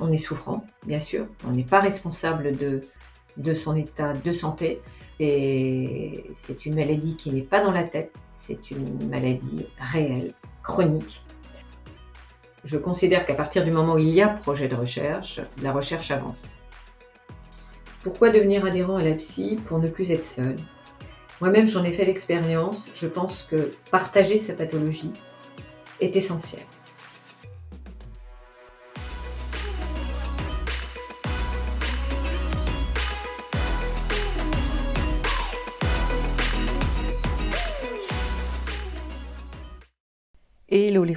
on est souffrant, bien sûr, on n'est pas responsable de, son état de santé. C'est une maladie qui n'est pas dans la tête, c'est une maladie réelle, chronique. Je considère qu'à partir du moment où il y a projet de recherche, la recherche avance. Pourquoi devenir adhérent à la psy Pour ne plus être seul? Moi-même, j'en ai fait l'expérience. Je pense que partager sa pathologie est essentiel.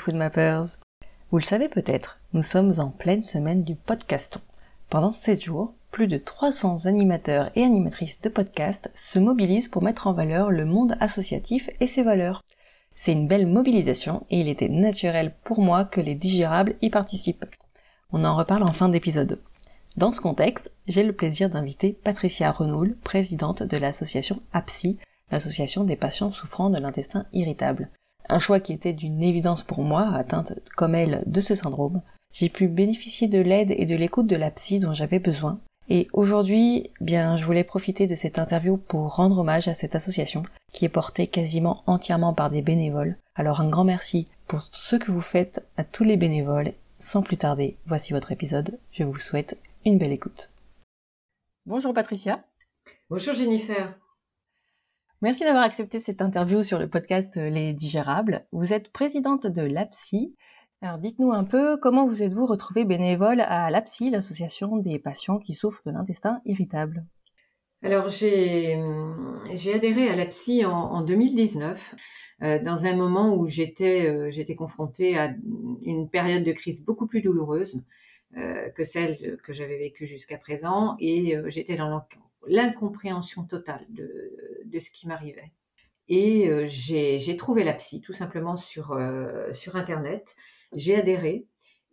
Vous le savez peut-être, nous sommes en pleine semaine du podcaston. Pendant 7 jours, plus de 300 animateurs et animatrices de podcasts se mobilisent pour mettre en valeur le monde associatif et ses valeurs. C'est une belle mobilisation et il était naturel pour moi que les digérables y participent. On en reparle en fin d'épisode. Dans ce contexte, j'ai le plaisir d'inviter Patricia Renoul, présidente de l'association APSI, l'association des patients souffrant de l'intestin irritable. Un choix qui était d'une évidence pour moi, atteinte comme elle de ce syndrome. J'ai pu bénéficier de l'aide et de l'écoute de la psy dont j'avais besoin. Et aujourd'hui, bien, je voulais profiter de cette interview pour rendre hommage à cette association qui est portée quasiment entièrement par des bénévoles. Alors un grand merci pour ce que vous faites à tous les bénévoles. Sans plus tarder, voici votre épisode. Je vous souhaite une belle écoute. Bonjour Patricia. Bonjour Jennifer. Merci d'avoir accepté cette interview sur le podcast Les Digérables. Vous êtes présidente de l'APSI. Alors dites-nous un peu comment vous êtes-vous retrouvée bénévole à l'APSI, l'association des patients qui souffrent de l'intestin irritable? Alors j'ai adhéré à l'APSI en, en 2019 euh, dans un moment où j'étais euh, confrontée à une période de crise beaucoup plus douloureuse euh, que celle que j'avais vécue jusqu'à présent et euh, j'étais dans l'incompréhension totale de, de, ce qui m'arrivait. Et euh, j'ai trouvé la psy tout simplement sur, euh, sur Internet. J'ai adhéré.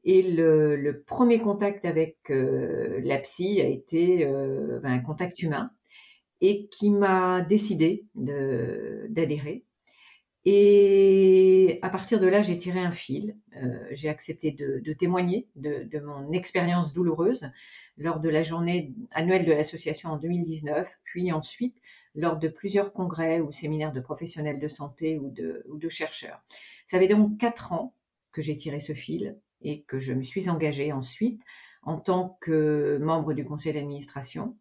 Et le, le, premier contact avec euh, la psy a été ben, un contact humain et qui m'a décidé d'adhérer. Et à partir de là, j'ai tiré un fil. Euh, j'ai accepté de, de témoigner de, de, mon expérience douloureuse lors de la journée annuelle de l'association en 2019, puis ensuite lors de plusieurs congrès ou séminaires de professionnels de santé ou de, ou de chercheurs. Ça fait donc quatre ans que j'ai tiré ce fil et que je me suis engagée ensuite en tant que membre du conseil d'administration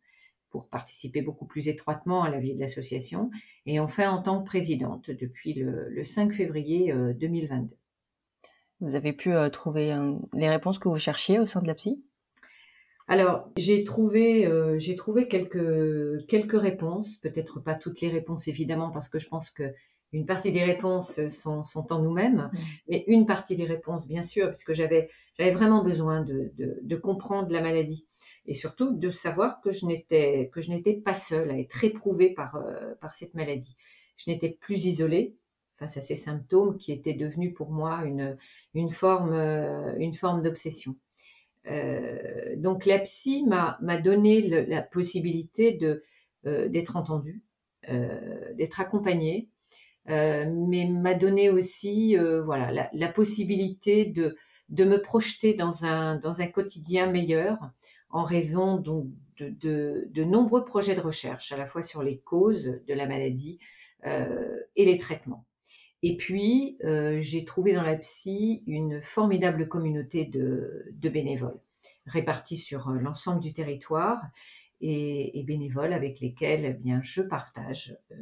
pour participer beaucoup plus étroitement à la vie de l'association, et enfin en tant que présidente depuis le, le 5 février 2022. Vous avez pu euh, trouver euh, les réponses que vous cherchiez au sein de la psy alors, j'ai trouvé, euh, j'ai trouvé quelques, quelques réponses, peut-être pas toutes les réponses évidemment, parce que je pense que une partie des réponses sont, sont en nous-mêmes, mmh. mais une partie des réponses, bien sûr, parce que j'avais, j'avais vraiment besoin de, de, de, comprendre la maladie et surtout de savoir que je n'étais, que je n'étais pas seule à être éprouvée par, euh, par cette maladie. Je n'étais plus isolée face à ces symptômes qui étaient devenus pour moi une, une forme, euh, une forme d'obsession. Euh, donc la psy m'a, m'a donné le, la possibilité de, euh, d'être entendue, euh, d'être accompagnée, euh, mais m'a donné aussi euh, voilà, la, possibilité de, de me projeter dans un, dans un quotidien meilleur en raison donc de, de, nombreux projets de recherche, à la fois sur les causes de la maladie euh, et les traitements. Et puis, euh, j'ai trouvé dans la psy une formidable communauté de, de bénévoles répartis sur l'ensemble du territoire et, et, bénévoles avec lesquels eh bien, je partage euh,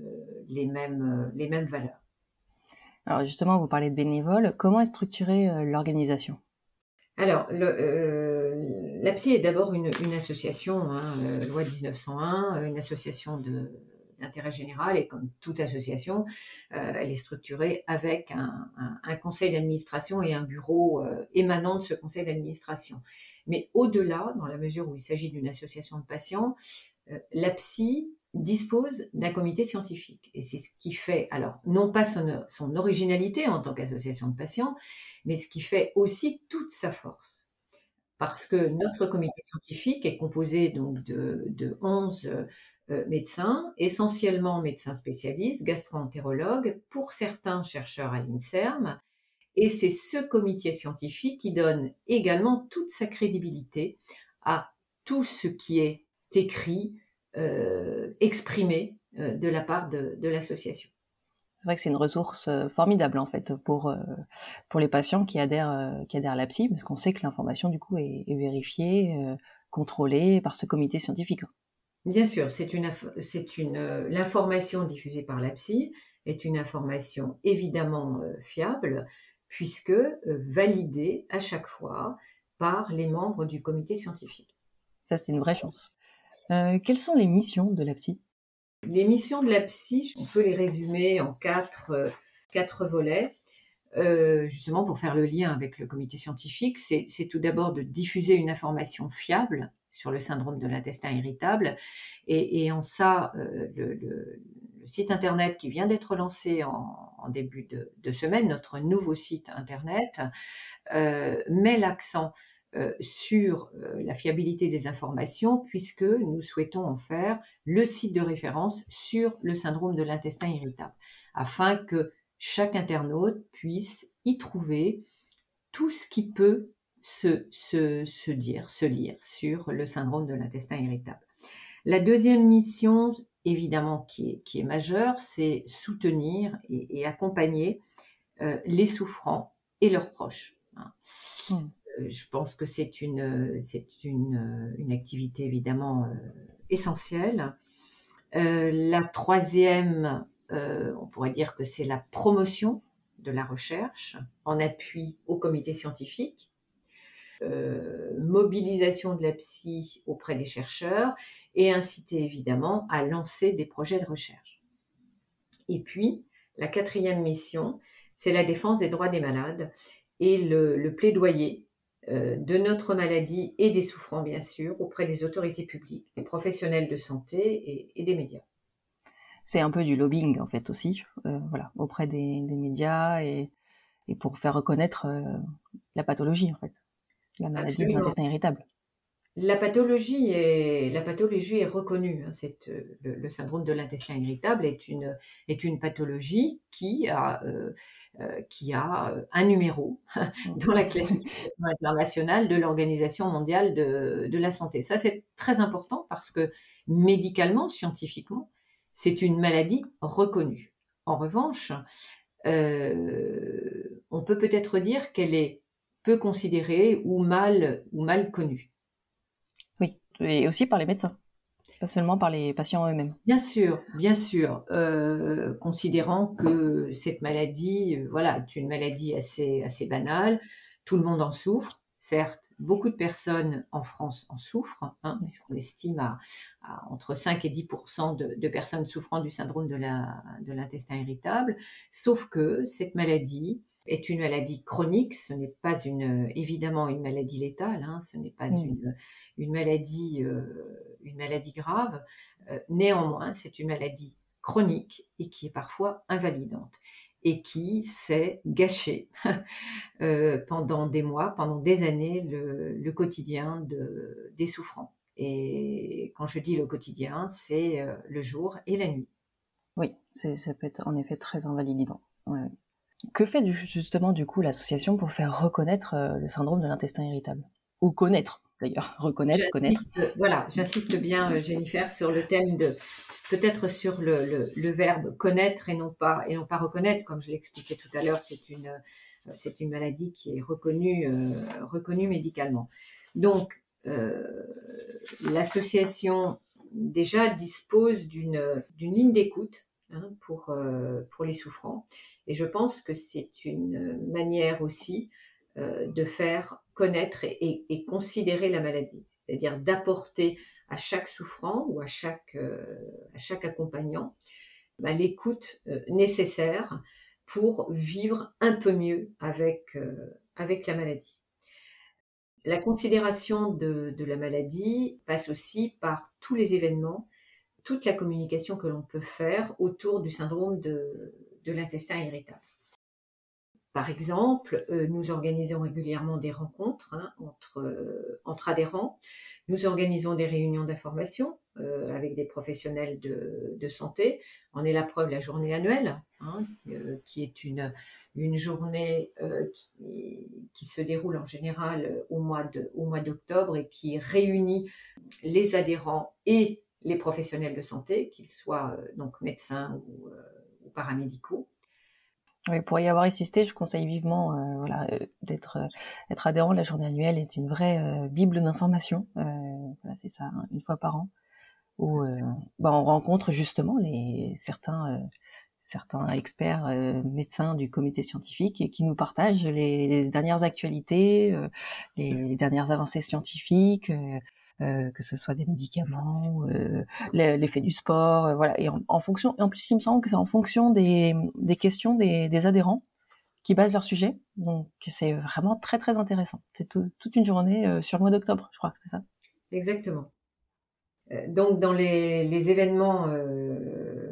les, mêmes, les mêmes valeurs. Alors justement, vous parlez de bénévoles. Comment est structurée euh, l'organisation? Alors, le, euh, la psy est d'abord une, une, association, hein, euh, loi 1901, une association de, d'intérêt général et comme toute association, euh, elle est structurée avec un, un, un conseil d'administration et un bureau euh, émanant de ce conseil d'administration. Mais au-delà, dans la mesure où il s'agit d'une association de patients, euh, la psy dispose d'un comité scientifique. Et c'est ce qui fait, alors, non pas son, originalité en tant qu'association de patients, mais ce qui fait aussi toute sa force. Parce que notre comité scientifique est composé donc de, de 11 euh, médecins, essentiellement médecins spécialistes, gastro-entérologues, pour certains chercheurs à l'INSERM, Et c'est ce comité scientifique qui donne également toute sa crédibilité à tout ce qui est écrit, euh, exprimé euh, de la part de, l'association. C'est vrai que c'est une ressource euh, formidable en fait pour pour les patients qui adhèrent qui adhèrent à la psy parce qu'on sait que l'information du coup est, vérifiée, contrôlée par ce comité scientifique. Bien sûr, c'est une c'est une l'information diffusée par la psy est une information évidemment fiable puisque validée à chaque fois par les membres du comité scientifique. Ça, c'est une vraie chance. Euh, quelles sont les missions de la psy? Les missions de la psy, on peut les résumer en quatre, euh, quatre volets. Euh, justement, pour faire le lien avec le comité scientifique, c'est tout d'abord de diffuser une information fiable sur le syndrome de l'intestin irritable. Et, en ça, le, site internet qui vient d'être lancé en, début de, semaine, notre nouveau site internet, met l'accent euh, sur euh, la fiabilité des informations puisque nous souhaitons en faire le site de référence sur le syndrome de l'intestin irritable afin que chaque internaute puisse y trouver tout ce qui peut se, se, dire, se lire sur le syndrome de l'intestin irritable. La deuxième mission, évidemment, qui est, qui est majeure, c'est soutenir et, accompagner euh, les souffrants et leurs proches. Hein. Mmh je pense que c'est une, c'est une, une, activité évidemment euh, essentielle. Euh, la troisième, euh, on pourrait dire que c'est la promotion de la recherche en appui au comité scientifique, mobilisation de la psy auprès des chercheurs et inciter évidemment à lancer des projets de recherche. Et puis, la quatrième mission, c'est la défense des droits des malades et le, plaidoyer euh, de notre maladie et des souffrants, bien sûr, auprès des autorités publiques, des professionnels de santé et, des médias. C'est un peu du lobbying, en fait, aussi, euh, voilà, auprès des, médias et, pour faire reconnaître euh, la pathologie, en fait, la maladie de l'intestin irritable. La pathologie est, la pathologie est reconnue. Hein, le, syndrome de l'intestin irritable est une, est une pathologie qui a euh, qui a euh, un numéro dans la classification internationale de l'Organisation mondiale de, la santé. Ça, c'est très important parce que médicalement, scientifiquement, c'est une maladie reconnue. En revanche, euh, on peut peut-être dire qu'elle est peu considérée ou mal, ou mal connue. Oui, et aussi par les médecins pas seulement par les patients eux-mêmes. Bien sûr, bien sûr, euh, considérant que cette maladie, euh, voilà, est une maladie assez, assez banale, tout le monde en souffre. Certes, beaucoup de personnes en France en souffrent, hein, puisqu'on estime à, entre 5 et 10 de, de, personnes souffrant du syndrome de l'intestin de irritable, sauf que cette maladie est une maladie chronique, ce n'est pas une, évidemment une maladie létale, hein, ce n'est pas mmh. une, une, maladie, euh, une maladie grave. Euh, néanmoins, c'est une maladie chronique et qui est parfois invalidante et qui s'est gâché euh, pendant des mois, pendant des années, le, quotidien de, des souffrants. Et quand je dis le quotidien, c'est le jour et la nuit. Oui, ça peut être en effet très invalidant. Que fait justement du coup l'association pour faire reconnaître euh, le syndrome de l'intestin irritable? Ou connaître d'ailleurs, reconnaître, connaître. Voilà, j'insiste bien euh, Jennifer sur le thème de peut-être sur le, verbe connaître et non pas et non pas reconnaître, comme je l'expliquais tout à l'heure, c'est une euh, c'est une maladie qui est reconnue reconnue médicalement. Donc l'association déjà dispose d'une d'une ligne d'écoute hein, pour pour les souffrants et je pense que c'est une manière aussi euh, de faire connaître et, considérer la maladie, c'est-à-dire d'apporter à chaque souffrant ou à chaque, euh, à chaque accompagnant bah, l'écoute euh, nécessaire pour vivre un peu mieux avec, avec la maladie. La considération de, la maladie passe aussi par tous les événements, toute la communication que l'on peut faire autour du syndrome de, l'intestin irritable. Par exemple, euh, nous organisons régulièrement des rencontres hein, entre, euh, entre adhérents. Nous organisons des réunions d'information euh, avec des professionnels de, santé. On est la preuve la journée annuelle, hein, qui est une, une journée qui, se déroule en général au mois d'octobre et qui réunit les adhérents et les professionnels de santé, qu'ils soient donc médecins ou, paramédicaux. Pour y avoir assisté, je conseille vivement voilà, d'être être adhérent. La journée annuelle est une vraie bible d'information. c'est ça, hein, une fois par an, où bah, on rencontre justement certains experts euh, médecins du comité scientifique et qui nous partagent les, dernières actualités, euh, les, dernières avancées scientifiques, euh, que ce soit des médicaments, l'effet du sport, voilà. Et en, fonction, en plus il me semble que c'est en fonction des, questions des, adhérents qui basent leur sujet. Donc c'est vraiment très très intéressant. C'est toute une journée sur le mois d'octobre, je crois que c'est ça. Exactement. Donc dans les, événements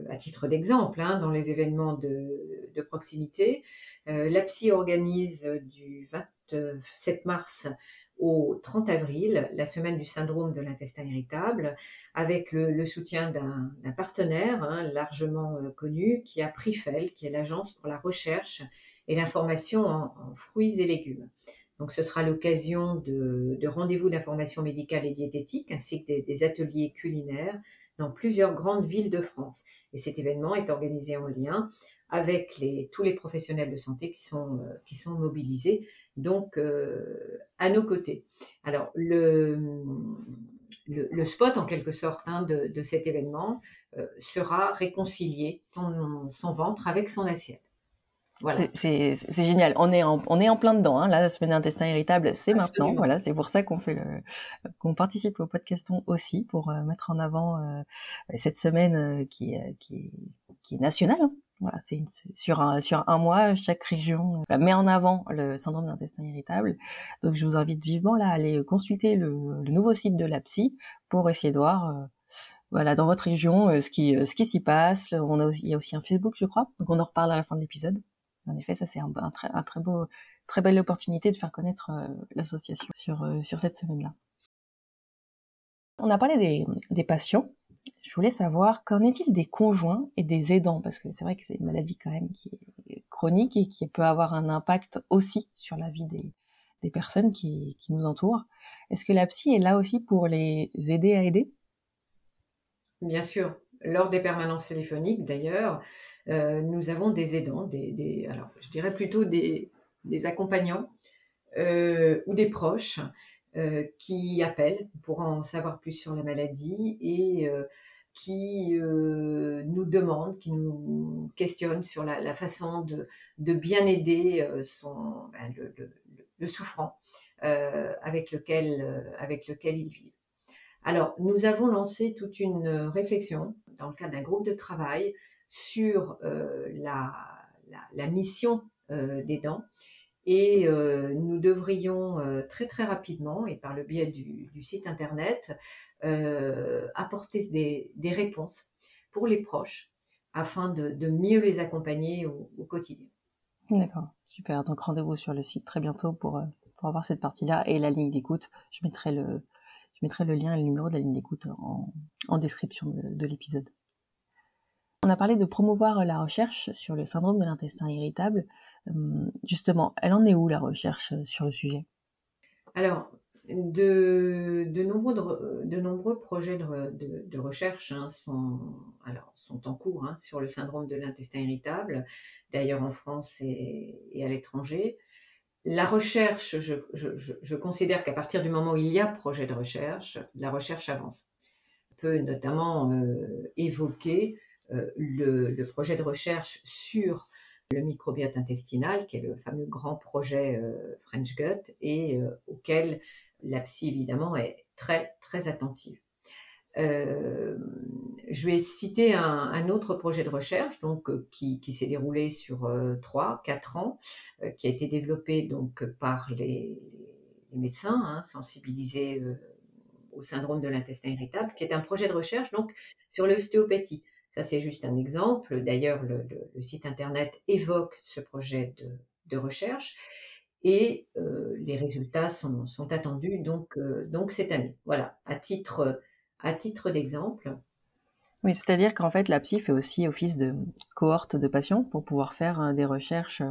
à titre d'exemple, hein, dans les événements de, proximité. Euh, L'APSI organise du 27 mars au 30 avril, la semaine du syndrome de l'intestin irritable, avec le, soutien d'un partenaire hein, largement euh, connu qui a PRIFEL, qui est l'agence pour la recherche et l'information en, fruits et légumes. Donc ce sera l'occasion de, rendez-vous d'information médicale et diététique, ainsi que des ateliers culinaires dans plusieurs grandes villes de France. Et cet événement est organisé en lien avec les, tous les professionnels de santé qui sont, euh, qui sont mobilisés, donc euh, à nos côtés. Alors, le, le, spot, en quelque sorte, hein, de, de, cet événement euh, sera réconcilier son, son ventre avec son assiette. C'est génial. On est en, on est en plein dedans. Hein. la semaine d'intestin irritable, c'est maintenant. Voilà, c'est pour ça qu'on fait le, qu'on participe au podcaston aussi pour euh, mettre en avant euh, cette semaine euh, qui, qui, qui est nationale. Hein. Voilà, c'est sur un sur un mois, chaque région met en avant le syndrome d'intestin irritable. Donc, je vous invite vivement là à aller consulter le, le nouveau site de la psy pour essayer de voir voilà dans votre région ce qui ce qui s'y passe. On a aussi, il y a aussi un Facebook, je crois. Donc, on en reparle à la fin de l'épisode. En effet, ça c'est un, très, très beau, très belle opportunité de faire connaître euh, l'association sur, euh, sur cette semaine-là. On a parlé des, des patients. Je voulais savoir qu'en est-il des conjoints et des aidants? Parce que c'est vrai que c'est une maladie quand même qui est chronique et qui peut avoir un impact aussi sur la vie des, des personnes qui, qui nous entourent. Est-ce que la psy est là aussi pour les aider à aider? Bien sûr. Lors des permanences téléphoniques, d'ailleurs, euh, nous avons des aidants, des, alors je dirais plutôt des, accompagnants euh, ou des proches euh, qui appellent pour en savoir plus sur la maladie et qui nous demandent, qui nous questionnent sur la, façon de, bien aider son, ben, le, souffrant avec, lequel, avec lequel ils vivent. Alors, nous avons lancé toute une réflexion dans le cadre d'un groupe de travail sur euh, la, la, mission euh, des dents. Et euh, nous devrions très très rapidement, et par le biais du, site internet, apporter des, réponses pour les proches afin de, mieux les accompagner au, quotidien. D'accord, super. Donc rendez-vous sur le site très bientôt pour, pour avoir cette partie-là et la ligne d'écoute. Je mettrai le, je mettrai le lien et le numéro de la ligne d'écoute en, description de, de l'épisode. On a parlé de promouvoir la recherche sur le syndrome de l'intestin irritable. Hum, justement, elle en est où la recherche sur le sujet? Alors, de, nombreux, de, nombreux projets de, recherche hein, sont, en cours hein, sur le syndrome de l'intestin irritable, d'ailleurs en France et, à l'étranger. La recherche, je, considère qu'à partir du moment où il y a projet de recherche, la recherche avance. On peut notamment euh, évoquer euh, le, projet de recherche sur le microbiote intestinal, qui est le fameux grand projet euh, French Gut, et euh, auquel la psy, évidemment, est très, très attentive. je vais citer un, autre projet de recherche donc, qui, s'est déroulé sur 3-4 ans, qui a été développé donc, par les, médecins hein, sensibilisés au syndrome de l'intestin irritable, qui est un projet de recherche donc, sur l'ostéopathie. Ça, c'est juste un exemple. D'ailleurs, le, site internet évoque ce projet de, recherche et euh, les résultats sont, attendus donc, euh, donc cette année. Voilà, à titre, à titre d'exemple. Oui, c'est-à-dire qu'en fait, la psy fait aussi office de cohorte de patients pour pouvoir faire euh, des recherches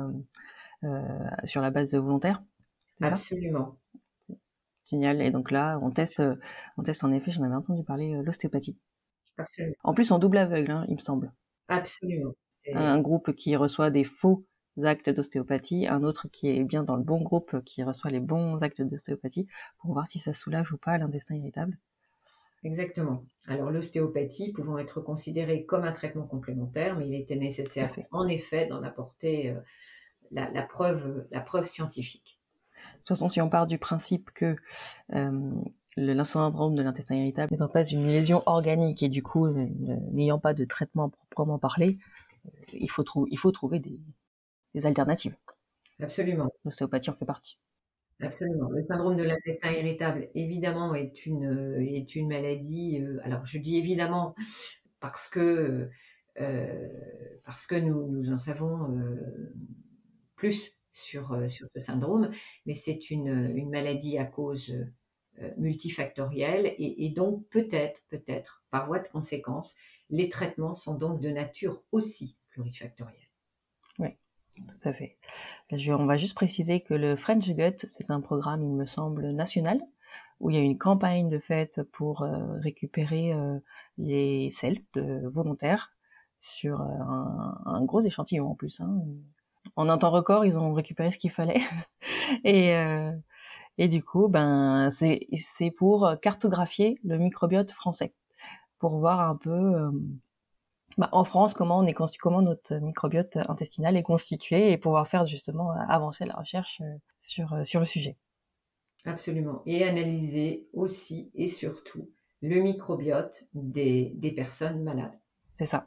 euh, sur la base de volontaires. Absolument. Génial. Et donc là, on teste, on teste en effet, j'en avais entendu parler, l'ostéopathie. Absolument. En plus, en double aveugle, hein, il me semble. Absolument. Un groupe qui reçoit des faux actes d'ostéopathie, un autre qui est bien dans le bon groupe, qui reçoit les bons actes d'ostéopathie, pour voir si ça soulage ou pas l'intestin irritable. Exactement. Alors l'ostéopathie pouvant être considérée comme un traitement complémentaire, mais il était nécessaire en effet d'en apporter euh, la, preuve, la preuve scientifique. De toute façon, si on part du principe que euh, syndrome de l'intestin irritable n'étant pas une lésion organique et du coup n'ayant pas de traitement proprement parlé, euh, il faut, il faut trouver des, des alternatives. Absolument. L'ostéopathie en fait partie. Absolument. Le syndrome de l'intestin irritable, évidemment, est une, est une maladie. Euh, alors, je dis évidemment parce que, euh, parce que nous, nous en savons euh, plus sur, sur ce syndrome, mais c'est une, une maladie à cause multifactorielle et, donc peut-être, peut-être, par voie de conséquence, les traitements sont donc de nature aussi plurifactorielle. Tout à fait. on va juste préciser que le French Gut, c'est un programme, il me semble, national, où il y a une campagne de fait pour euh, récupérer euh, les selles de volontaires sur euh, un, gros échantillon en plus. Hein. En un temps record, ils ont récupéré ce qu'il fallait. et, et du coup, ben, c'est pour cartographier le microbiote français, pour voir un peu bah, en France, comment on est comment notre microbiote intestinal est constitué et pouvoir faire justement avancer la recherche euh, sur, euh, sur le sujet. Absolument. Et analyser aussi et surtout le microbiote des, des personnes malades. C'est ça.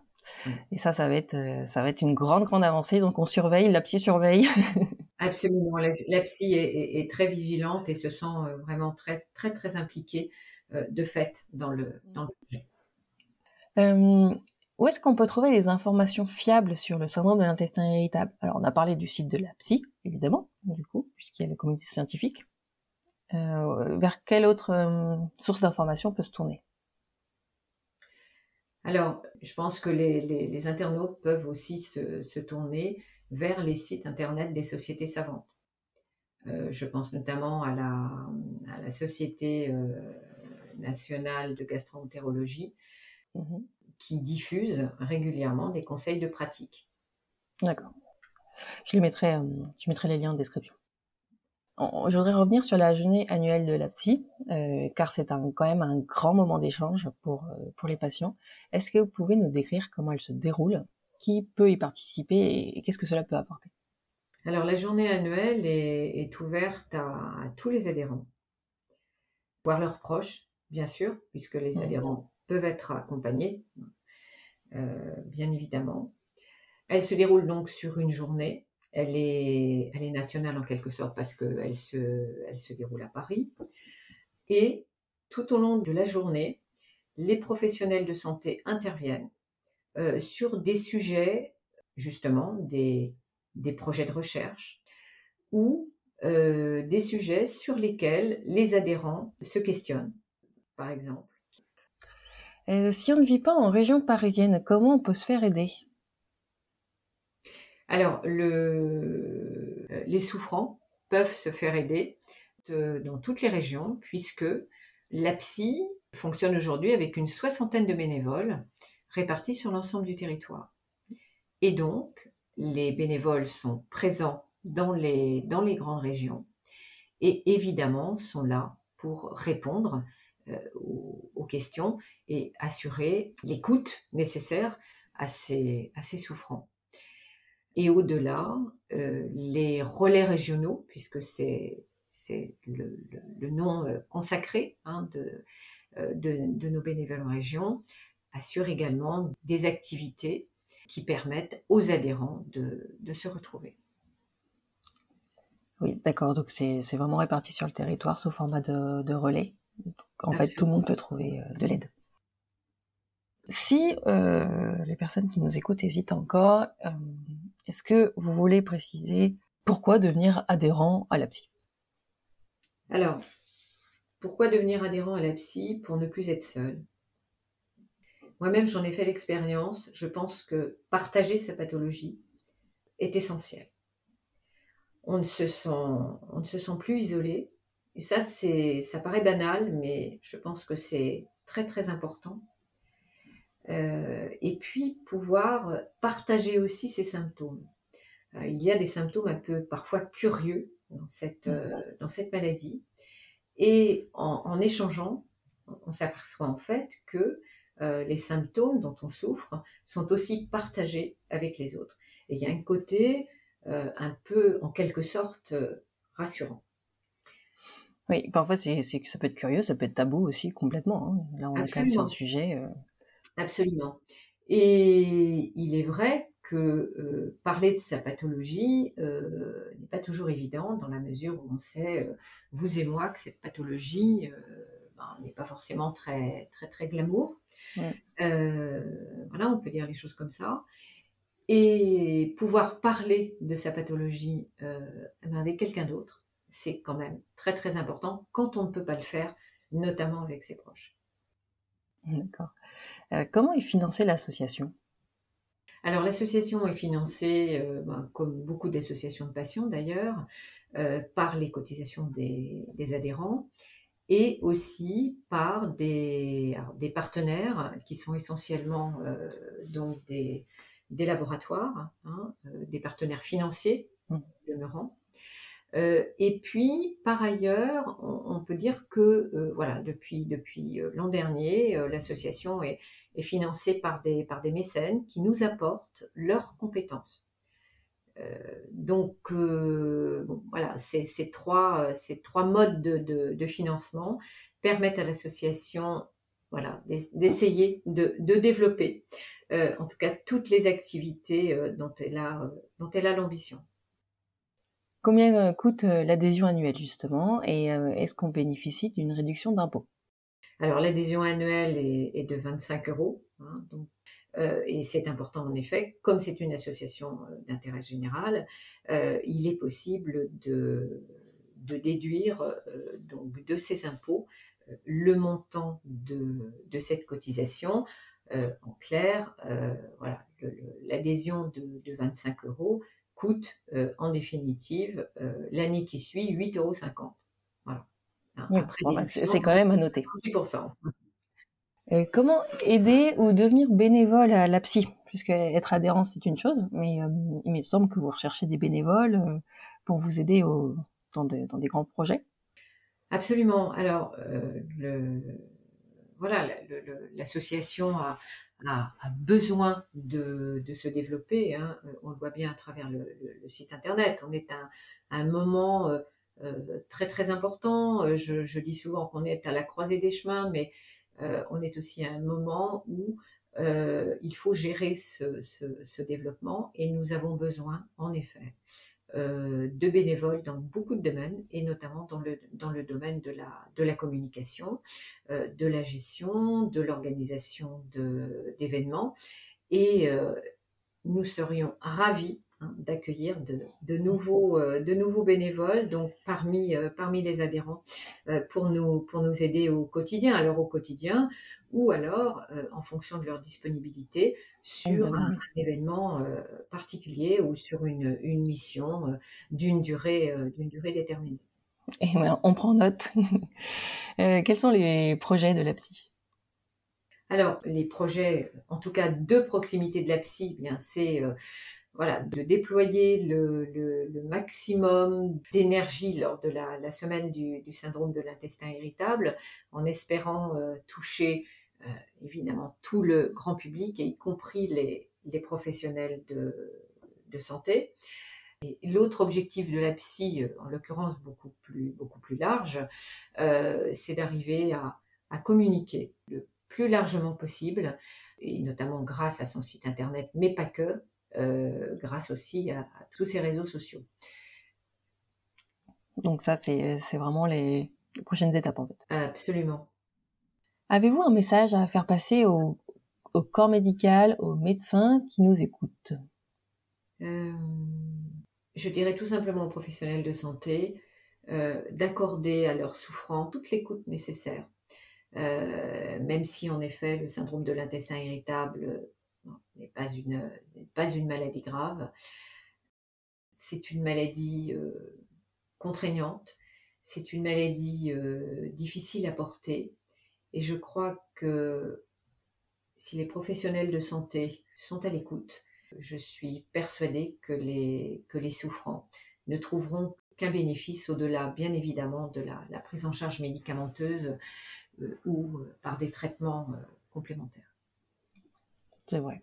Et ça, ça va être, euh, ça va être une grande, grande avancée. Donc, on surveille, la psy surveille. Absolument. La, psy est, est, très vigilante et se sent vraiment très, très, très impliquée de fait dans le, dans le projet. Où est-ce qu'on peut trouver des informations fiables sur le syndrome de l'intestin irritable? Alors, on a parlé du site de la psy, évidemment, du coup, puisqu'il y a le comité scientifique. Euh, vers quelle autre euh, source d'information peut se tourner? Alors, je pense que les, internautes peuvent aussi se, tourner vers les sites internet des sociétés savantes. Euh, je pense notamment à la, Société nationale de gastroentérologie, mmh qui diffuse régulièrement des conseils de pratique. D'accord. Je, les mettrai, euh, je mettrai les liens en description. Je voudrais revenir sur la journée annuelle de la psy, euh, car c'est un, quand même un grand moment d'échange pour, euh, pour les patients. Est-ce que vous pouvez nous décrire comment elle se déroule? Qui peut y participer et, qu'est-ce que cela peut apporter? Alors la journée annuelle est, ouverte à, tous les adhérents, voire leurs proches, bien sûr, puisque les mmh. adhérents peuvent être accompagnés, euh, bien évidemment. Elle se déroule donc sur une journée. Elle est, elle est nationale en quelque sorte parce qu'elle se, elle se déroule à Paris. Et tout au long de la journée, les professionnels de santé interviennent euh, sur des sujets, justement, des, des projets de recherche ou euh, des sujets sur lesquels les adhérents se questionnent, par exemple. Euh, si on ne vit pas en région parisienne, comment on peut se faire aider? Alors, les souffrants peuvent se faire aider dans toutes les régions, puisque la psy fonctionne aujourd'hui avec une soixantaine de bénévoles répartis sur l'ensemble du territoire. Et donc, les bénévoles sont présents dans les, dans les grandes régions et évidemment sont là pour répondre euh, aux, questions et assurer l'écoute nécessaire à ces, à ces souffrants. Et au-delà, euh, les relais régionaux, puisque c'est le, le, nom euh, consacré hein, de, de, de, nos bénévoles en région, assurent également des activités qui permettent aux adhérents de, de se retrouver. Oui, d'accord. Donc c'est vraiment réparti sur le territoire sous format de, de relais en fait, tout le monde peut trouver euh, de l'aide. Si euh, les personnes qui nous écoutent hésitent encore, euh, est-ce que vous voulez préciser pourquoi devenir adhérent à la psy? Alors, pourquoi devenir adhérent à la psy? Pour ne plus être seul moi-même j'en ai fait l'expérience, je pense que partager sa pathologie est essentiel. On ne se sent, on ne se sent plus isolé. Et ça, c'est, ça paraît banal, mais je pense que c'est très très important. Euh, et puis pouvoir partager aussi ses symptômes. Euh, il y a des symptômes un peu parfois curieux dans cette, euh, dans cette maladie. Et en, échangeant, on s'aperçoit en fait que les symptômes dont on souffre sont aussi partagés avec les autres. Et il y a un côté un peu, en quelque sorte, rassurant. Oui, parfois c'est, ça peut être curieux, ça peut être tabou aussi complètement. Hein. Là, on est quand même sur un sujet. Absolument. Et il est vrai que euh, parler de sa pathologie euh, n'est pas toujours évident dans la mesure où on sait, euh, vous et moi, que cette pathologie ben, n'est pas forcément très, très, très glamour. Voilà, on peut dire les choses comme ça. Et pouvoir parler de sa pathologie ben, avec quelqu'un d'autre, c'est quand même très, très important quand on ne peut pas le faire, notamment avec ses proches. D'accord. comment est financée l'association? Alors l'association est financée, euh, ben, comme beaucoup d'associations de patients d'ailleurs, euh, par les cotisations des, adhérents et aussi par des, partenaires qui sont essentiellement euh, donc des, laboratoires, hein, des partenaires financiers mmh. demeurant, euh, et puis, par ailleurs, on, peut dire que euh, voilà, depuis, depuis euh, l'an dernier, l'association est, est, financée par des, par des mécènes qui nous apportent leurs compétences. Donc, voilà, ces, ces, trois, ces trois modes de, de, de financement permettent à l'association voilà, d'essayer de, de, développer, en tout cas, toutes les activités dont elle a, dont elle a l'ambition. Combien euh, coûte euh, l'adhésion annuelle justement et euh, est-ce qu'on bénéficie d'une réduction d'impôt Alors l'adhésion annuelle est, de 25 euros. Hein, et c'est important en effet, comme c'est une association d'intérêt général, il est possible de, de déduire donc de ces impôts le montant de, de cette cotisation. en clair, voilà, l'adhésion de, de 25 euros coûte euh, en définitive euh, l'année qui suit 8,50 euros. Voilà. Hein, bah, c'est quand même à noter. 6%. Euh, comment aider ou devenir bénévole à la psy? Puisque être adhérent, c'est une chose, mais il me semble que vous recherchez des bénévoles pour vous aider dans, des grands projets. Absolument. Alors, voilà, l'association a, besoin de, se développer. Hein. Euh, on le voit bien à travers le, site internet. On est à, un moment euh, euh, très très important. Je, dis souvent qu'on est à la croisée des chemins, mais on est aussi à un moment où il faut gérer ce, développement et nous avons besoin, en effet, euh, de bénévoles dans beaucoup de domaines, et notamment dans le, domaine de la, communication, euh, de la gestion, de l'organisation d'événements. Et euh, nous serions ravis Hein, d'accueillir de, de, nouveaux, euh, de nouveaux bénévoles, donc parmi, euh, parmi les adhérents, euh, pour, nous, pour nous aider au quotidien, alors au quotidien, ou alors en fonction de leur disponibilité sur un, événement particulier ou sur une, une mission d'une durée, d'une durée déterminée. Et ben, on prend note. quels sont les projets de la psy? Alors, les projets, en tout cas de proximité de la psy, eh bien c'est voilà, de déployer le, maximum d'énergie lors de la, semaine du, syndrome de l'intestin irritable, en espérant euh, toucher euh, évidemment tout le grand public, y compris les, professionnels de, santé. Et l'autre objectif de la psy, euh, en l'occurrence beaucoup plus, beaucoup plus large, c'est d'arriver à, à communiquer le plus largement possible, et notamment grâce à son site internet, mais pas que, grâce aussi à, tous ces réseaux sociaux. Donc ça, c'est vraiment les, prochaines étapes en fait. Absolument. Avez-vous un message à faire passer au, corps médical, aux médecins qui nous écoutent euh, Je dirais tout simplement aux professionnels de santé euh, d'accorder à leurs souffrants toute l'écoute nécessaire. même si en effet le syndrome de l'intestin irritable n'est pas une, pas une maladie grave, c'est une maladie contraignante, c'est une maladie difficile à porter, et je crois que si les professionnels de santé sont à l'écoute, je suis persuadée que les, que les souffrants ne trouveront qu'un bénéfice au-delà, bien évidemment, de la, prise en charge médicamenteuse euh, ou euh, par des traitements euh, complémentaires. C'est vrai.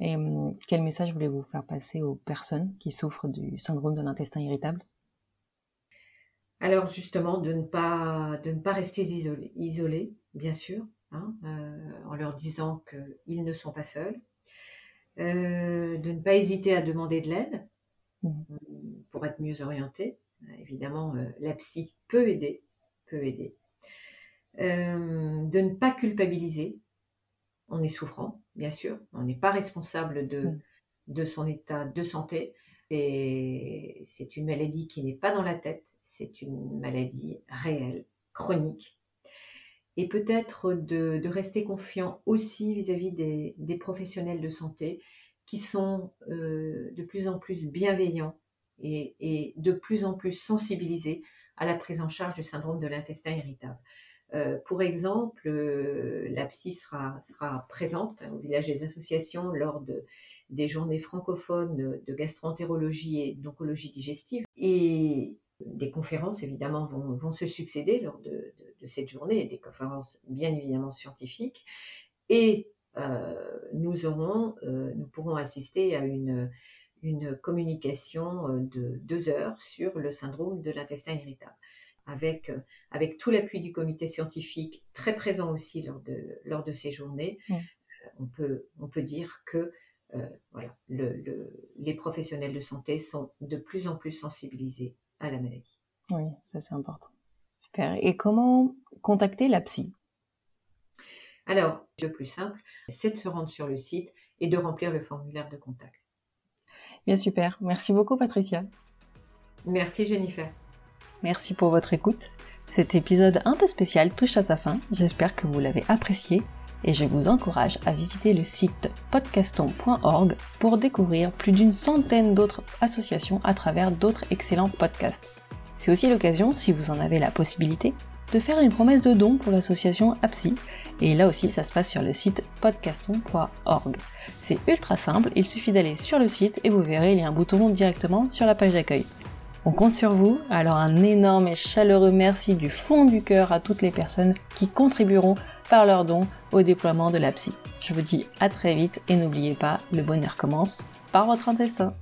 Et hum, quel message voulez-vous faire passer aux personnes qui souffrent du syndrome de l'intestin irritable? Alors justement, de ne pas, de ne pas rester isolés, bien sûr, hein, en leur disant qu'ils ne sont pas seuls, euh, de ne pas hésiter à demander de l'aide mmh. pour être mieux orienté. Évidemment, euh, la psy peut aider, peut aider. Euh, de ne pas culpabiliser. On est souffrant, bien sûr. On n'est pas responsable de, mmh. de son état de santé. C'est une maladie qui n'est pas dans la tête, c'est une maladie réelle, chronique. Et peut-être de, rester confiant aussi vis-à-vis des, professionnels de santé qui sont euh, de plus en plus bienveillants et, de plus en plus sensibilisés à la prise en charge du syndrome de l'intestin irritable. Euh, pour exemple, euh, la psy sera, présente au village des associations lors de, des journées francophones de gastroentérologie et d'oncologie digestive. Et des conférences, évidemment, vont, se succéder lors de, cette journée, des conférences bien évidemment scientifiques. Et euh, nous aurons, nous pourrons assister à une, communication de deux heures sur le syndrome de l'intestin irritable, avec, avec tout l'appui du comité scientifique très présent aussi lors de, lors de ces journées. on, peut, on peut dire que voilà, le, les professionnels de santé sont de plus en plus sensibilisés à la maladie. Oui, ça c'est important. Super. Et comment contacter la psy? Alors, le plus simple, c'est de se rendre sur le site et de remplir le formulaire de contact. Bien super. Merci beaucoup Patricia. Merci Jennifer. Merci pour votre écoute. Cet épisode un peu spécial touche à sa fin. J'espère que vous l'avez apprécié et je vous encourage à visiter le site podcaston.org pour découvrir plus d'une centaine d'autres associations à travers d'autres excellents podcasts. C'est aussi l'occasion, si vous en avez la possibilité, de faire une promesse de don pour l'association APSI et là aussi, ça se passe sur le site podcaston.org. C'est ultra simple, il suffit d'aller sur le site et vous verrez, il y a un bouton directement sur la page d'accueil. On compte sur vous, alors un énorme et chaleureux merci du fond du cœur à toutes les personnes qui contribueront par leurs dons au déploiement de la psy. Je vous dis à très vite et n'oubliez pas, le bonheur commence par votre intestin.